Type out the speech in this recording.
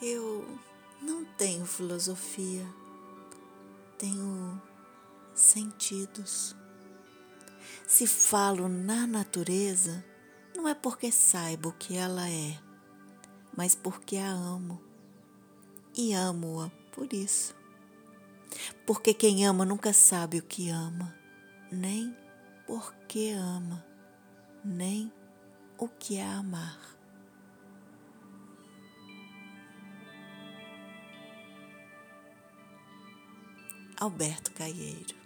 Eu não tenho filosofia, tenho sentidos. Se falo na natureza, não é porque saiba o que ela é, mas porque a amo. E amo-a por isso. Porque quem ama nunca sabe o que ama, nem por que ama, nem o que é amar. Alberto Caieiro